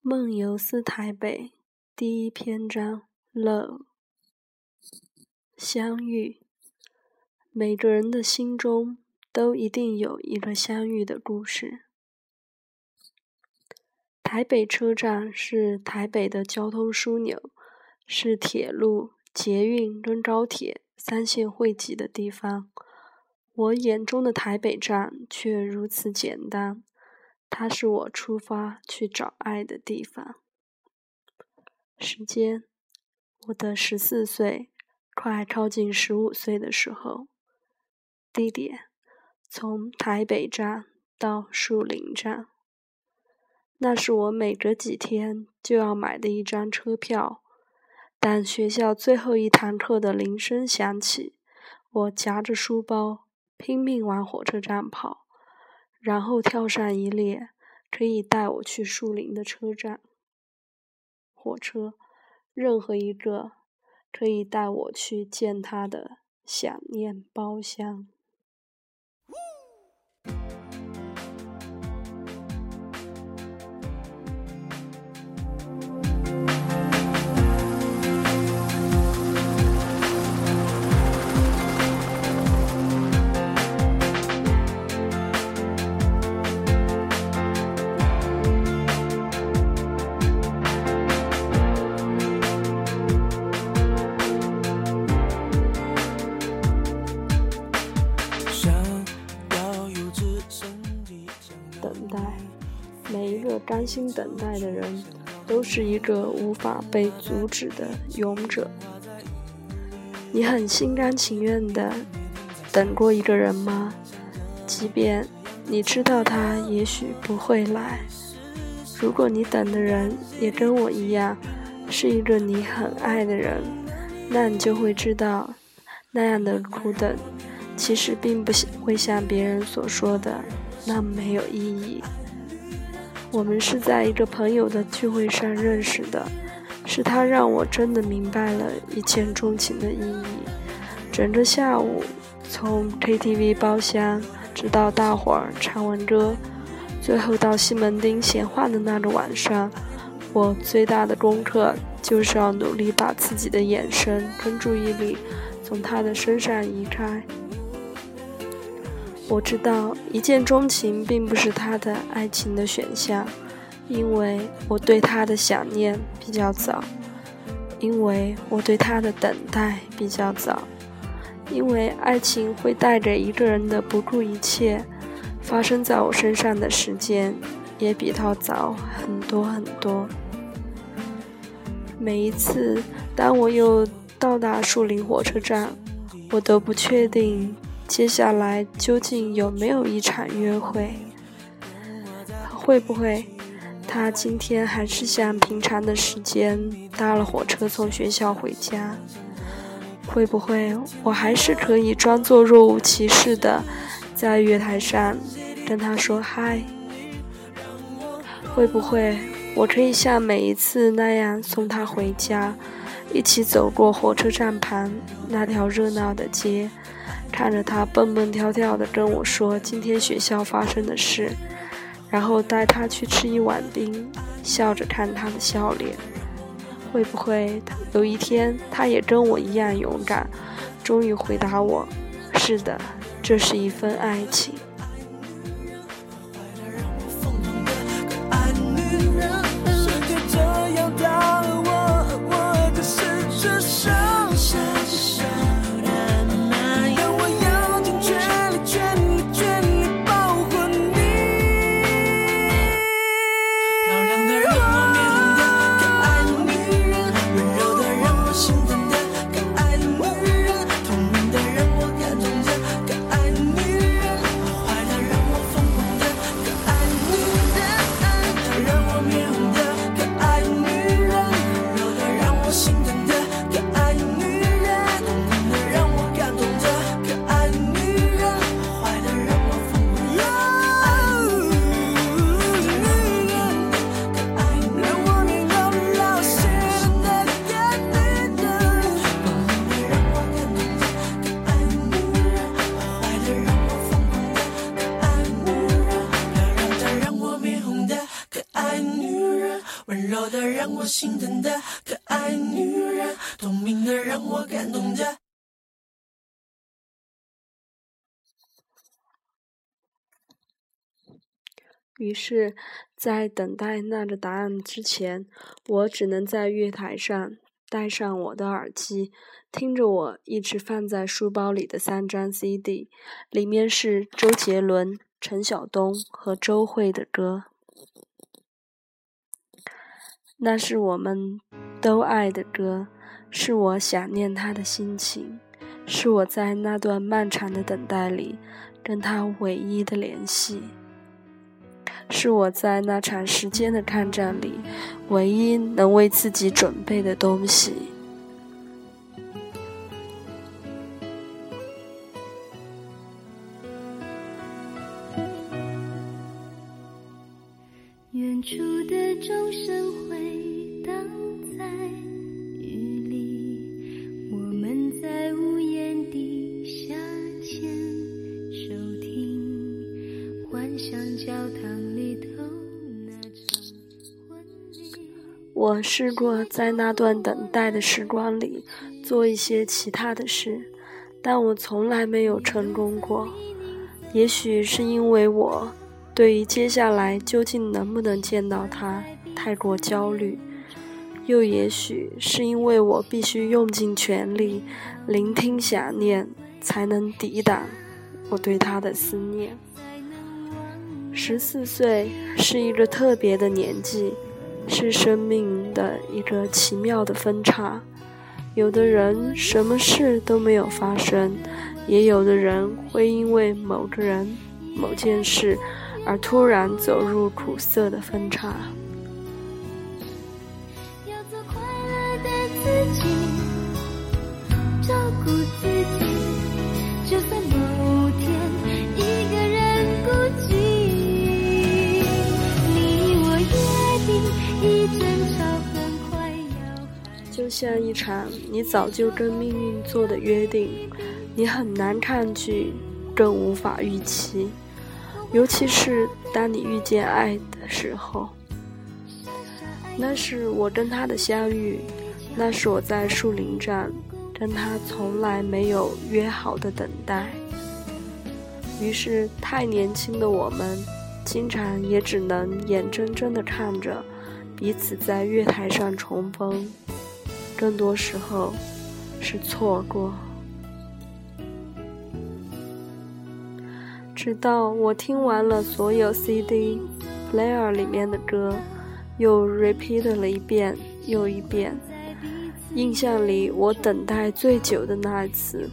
梦游思台北第一篇章：Love 相遇。每个人的心中都一定有一个相遇的故事。台北车站是台北的交通枢纽，是铁路、捷运跟高铁三线汇集的地方。我眼中的台北站却如此简单。它是我出发去找爱的地方。时间，我的十四岁，快靠近十五岁的时候。地点，从台北站到树林站。那是我每隔几天就要买的一张车票。但学校最后一堂课的铃声响起，我夹着书包，拼命往火车站跑。然后跳上一列可以带我去树林的车站，火车，任何一个可以带我去见他的想念包厢。安心等待的人，都是一个无法被阻止的勇者。你很心甘情愿的等过一个人吗？即便你知道他也许不会来。如果你等的人也跟我一样，是一个你很爱的人，那你就会知道，那样的苦等，其实并不像会像别人所说的那么没有意义。我们是在一个朋友的聚会上认识的，是他让我真的明白了一见钟情的意义。整个下午，从 KTV 包厢直到大伙儿唱完歌，最后到西门町闲话的那个晚上，我最大的功课就是要努力把自己的眼神跟注意力从他的身上移开。我知道一见钟情并不是他的爱情的选项，因为我对他的想念比较早，因为我对他的等待比较早，因为爱情会带着一个人的不顾一切，发生在我身上的时间也比他早很多很多。每一次当我又到达树林火车站，我都不确定。接下来究竟有没有一场约会？会不会他今天还是像平常的时间搭了火车从学校回家？会不会我还是可以装作若无其事的在月台上跟他说嗨？会不会我可以像每一次那样送他回家，一起走过火车站旁那条热闹的街？看着他蹦蹦跳跳的跟我说今天学校发生的事，然后带他去吃一碗冰，笑着看他的笑脸。会不会有一天他也跟我一样勇敢，终于回答我：是的，这是一份爱情。心疼的可爱女人，透明的让我感动的。于是，在等待那个答案之前，我只能在月台上戴上我的耳机，听着我一直放在书包里的三张 CD，里面是周杰伦、陈晓东和周蕙的歌。那是我们都爱的歌，是我想念他的心情，是我在那段漫长的等待里跟他唯一的联系。是我在那场时间的抗战里，唯一能为自己准备的东西。我试过在那段等待的时光里做一些其他的事，但我从来没有成功过。也许是因为我对于接下来究竟能不能见到他太过焦虑，又也许是因为我必须用尽全力聆听想念，才能抵挡我对他的思念。十四岁是一个特别的年纪。是生命的一个奇妙的分叉，有的人什么事都没有发生，也有的人会因为某个人、某件事而突然走入苦涩的分叉。像一场你早就跟命运做的约定，你很难抗拒，更无法预期。尤其是当你遇见爱的时候，那是我跟他的相遇，那是我在树林站跟他从来没有约好的等待。于是，太年轻的我们，经常也只能眼睁睁地看着彼此在月台上重逢。更多时候是错过，直到我听完了所有 CD player 里面的歌，又 repeat 了一遍又一遍。印象里，我等待最久的那一次，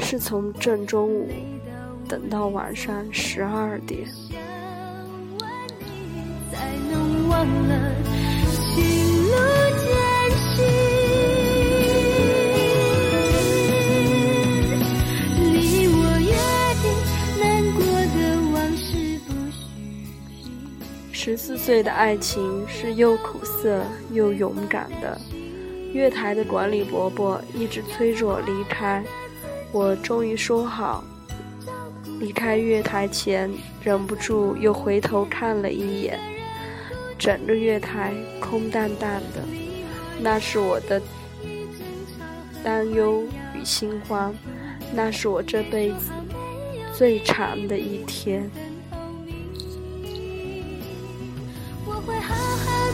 是从正中午等到晚上十二点。十四岁的爱情是又苦涩又勇敢的。月台的管理伯伯一直催着我离开，我终于说好。离开月台前，忍不住又回头看了一眼，整个月台空荡荡的，那是我的担忧与心慌，那是我这辈子最长的一天。